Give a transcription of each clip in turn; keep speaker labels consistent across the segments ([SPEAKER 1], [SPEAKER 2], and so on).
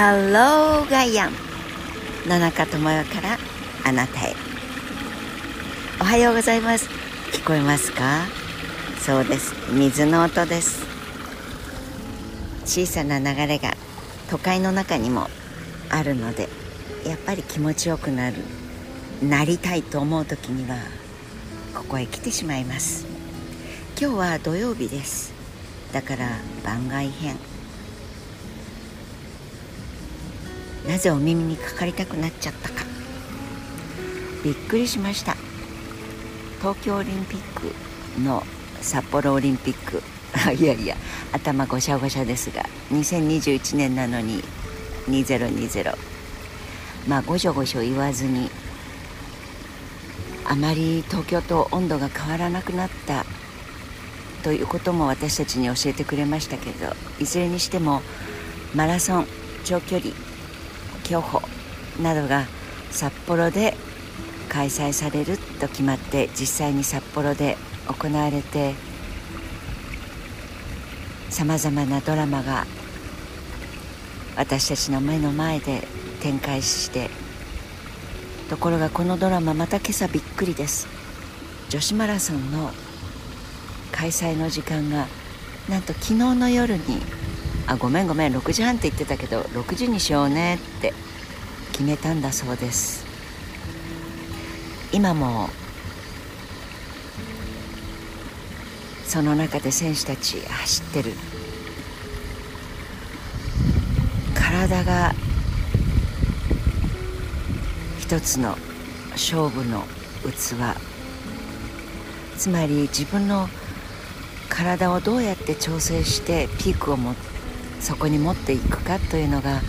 [SPEAKER 1] ハローガイアン。野中智代からあなたへ。おはようございます。聞こえますか？そうです。水の音です。小さな流れが都会の中にもあるのでやっぱり気持ちよくなるなりたいと思う時にはここへ来てしまいます。今日は土曜日です。だから番外編。なぜお耳にかかりたくなっちゃったか。びっくりしました。東京オリンピックの札幌オリンピック。いやいや頭ごしゃごしゃですが2021年なのに2020まあごしょごしょ言わずにあまり東京と温度が変わらなくなったということも私たちに教えてくれましたけどいずれにしてもマラソン長距離競歩などが札幌で開催されると決まって実際に札幌で行われてさまざまなドラマが私たちの目の前で展開してところがこのドラマまた今朝びっくりです。女子マラソンの開催の時間がなんと昨日の夜にあごめんごめん。6時半って言ってたけど6時にしようねって。決めたんだそうです。今もその中で選手たち走ってる。体が一つの勝負の器。つまり自分の体をどうやって調整してピークをもそこに持っていくかというのが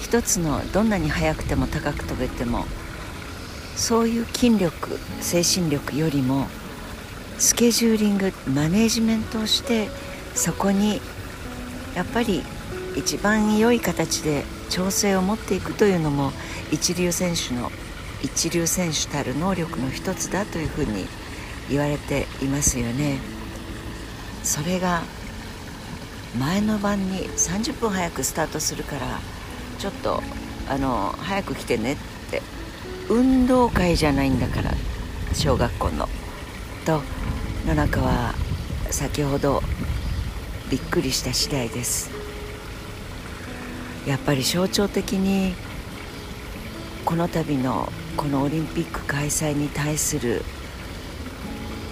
[SPEAKER 1] 一つのどんなに速くても高く飛べてもそういう筋力精神力よりもスケジューリングマネージメントをしてそこにやっぱり一番良い形で調整を持っていくというのも一流選手の一流選手たる能力の一つだというふうに言われていますよね。それが前の晩に30分早くスタートするからちょっとあの早く来てねって運動会じゃないんだから小学校の。と野中は先ほどびっくりした次第です。やっぱり象徴的にこの度のこのオリンピック開催に対する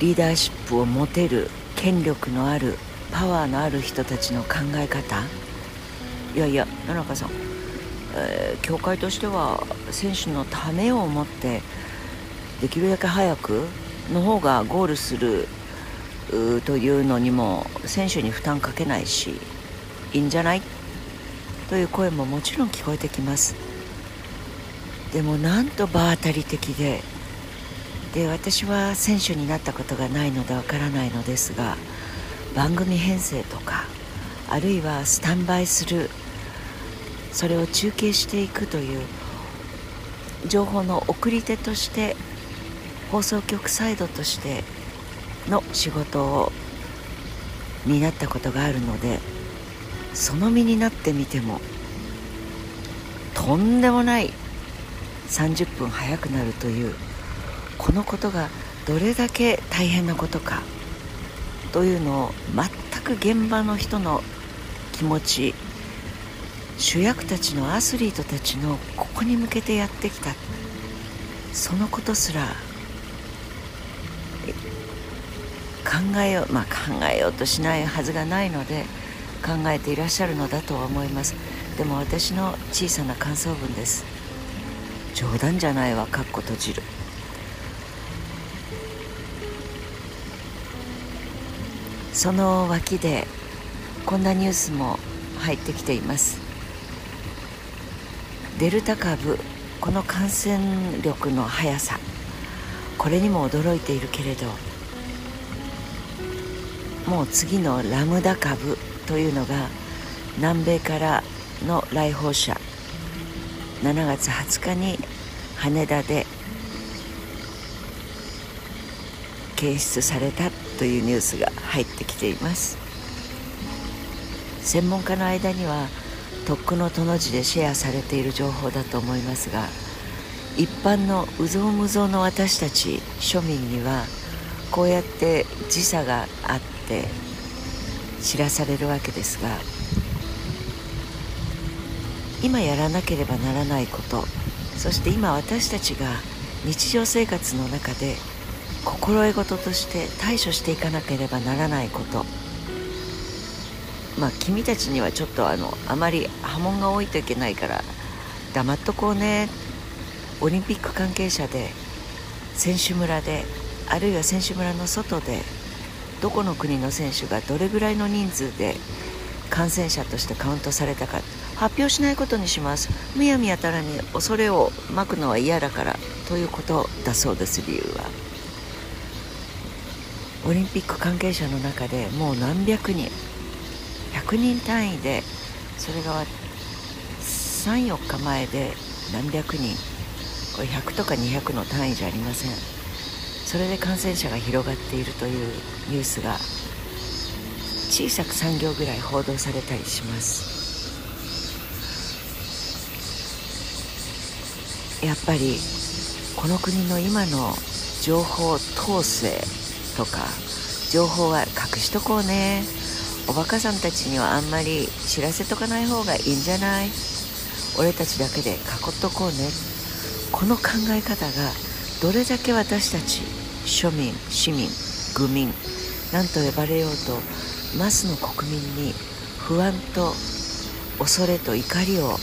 [SPEAKER 1] リーダーシップを持てる権力のあるパワーのある人たちの考え方？いやいや野中さん、えー、協会としては選手のためを思ってできるだけ早くの方がゴールするというのにも選手に負担かけないしいいんじゃない？という声ももちろん聞こえてきます。でもなんと場当たり的でで私は選手になったことがないのでわからないのですが番組編成とかあるいはスタンバイするそれを中継していくという情報の送り手として放送局サイドとしての仕事を担ったことがあるのでその身になってみてもとんでもない30分早くなるというこのことがどれだけ大変なことかというのを全く現場の人の気持ち主役たちのアスリートたちのここに向けてやってきたそのことすら考えようまあ考えようとしないはずがないので考えていらっしゃるのだとは思います。でも私の小さな感想文です。冗談じゃないわかっこ閉じる。その脇でこんなニュースも入ってきています。デルタ株この感染力の速さこれにも驚いているけれどもう次のラムダ株というのが南米からの来訪者7月20日に羽田で検出されたというニュースが入ってきています。専門家の間にはとっくのとの字でシェアされている情報だと思いますが一般の有象無象の私たち庶民にはこうやって時差があって知らされるわけですが今やらなければならないことそして今私たちが日常生活の中で心得事として対処していかなければならないこと。まあ君たちにはちょっとあのあまり波紋が多いといけないから黙っとこうね。オリンピック関係者で選手村であるいは選手村の外でどこの国の選手がどれぐらいの人数で感染者としてカウントされたか発表しないことにします。むやみやたらに恐れをまくのは嫌だからということだそうです理由は。オリンピック関係者の中でもう何百人100人単位でそれが34日前で何百人これ100とか200の単位じゃありません。それで感染者が広がっているというニュースが小さく3行ぐらい報道されたりします。やっぱりこの国の今の情報統制とか情報は隠しとこうね。おバカさんたちにはあんまり知らせとかない方がいいんじゃない？俺たちだけで囲っとこうね。この考え方がどれだけ私たち庶民市民愚民何と呼ばれようとマスの国民に不安と恐れと怒りを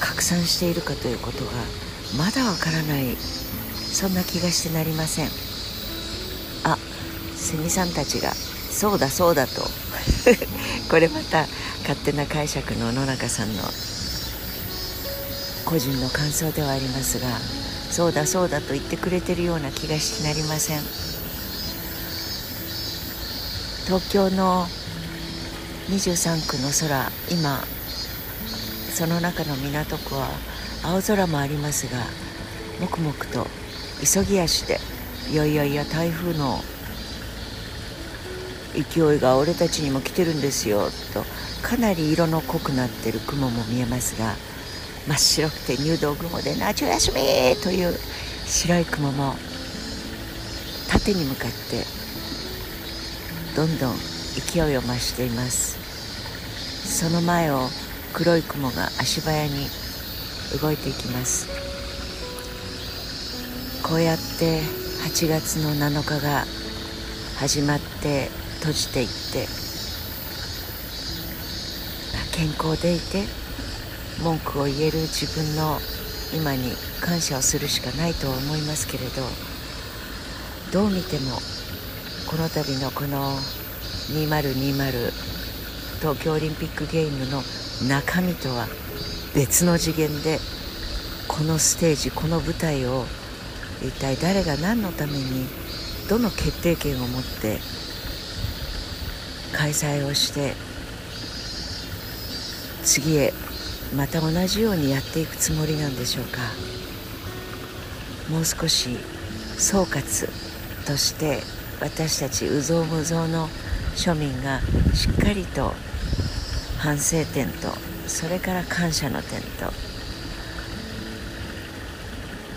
[SPEAKER 1] 拡散しているかということがまだわからない。そんな気がしてなりません。セミさんたちがそうだそうだと。これまた勝手な解釈の野中さんの個人の感想ではありますがそうだそうだと言ってくれてるような気がしなりません。東京の23区の空今その中の港区は青空もありますがもくもくと急ぎ足でいやいやいや台風の勢いが俺たちにも来てるんですよ。とかなり色の濃くなってる雲も見えますが真っ白くて入道雲で夏休みという白い雲も縦に向かってどんどん勢いを増しています。その前を黒い雲が足早に動いていきます。こうやって8月の7日が始まって閉じていって。健康でいて文句を言える自分の今に感謝をするしかないとは思いますけれどどう見てもこの度のこの2020東京オリンピックゲームの中身とは別の次元でこのステージこの舞台を一体誰が何のためにどの決定権を持って開催をして次へまた同じようにやっていくつもりなんでしょうか。もう少し総括として私たち有象無象の庶民がしっかりと反省点とそれから感謝の点と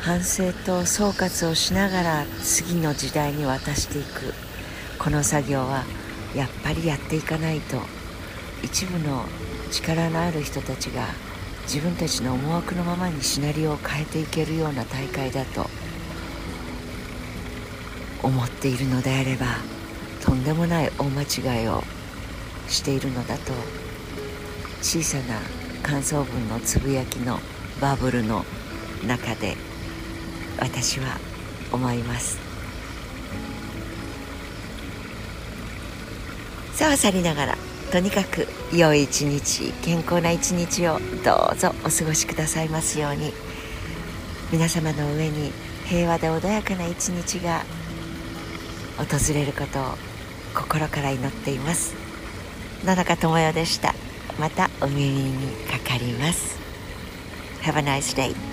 [SPEAKER 1] 反省と総括をしながら次の時代に渡していく。この作業はやっぱりやっていかないと一部の力のある人たちが自分たちの思惑のままにシナリオを変えていけるような大会だと思っているのであればとんでもない大間違いをしているのだと小さな感想文のつぶやきのバブルの中で私は思います。さあ去りながらとにかく良い一日健康な一日をどうぞお過ごしくださいますように。皆様の上に平和で穏やかな一日が訪れることを心から祈っています。野中智代でした。またお耳にかかります。Have a nice day.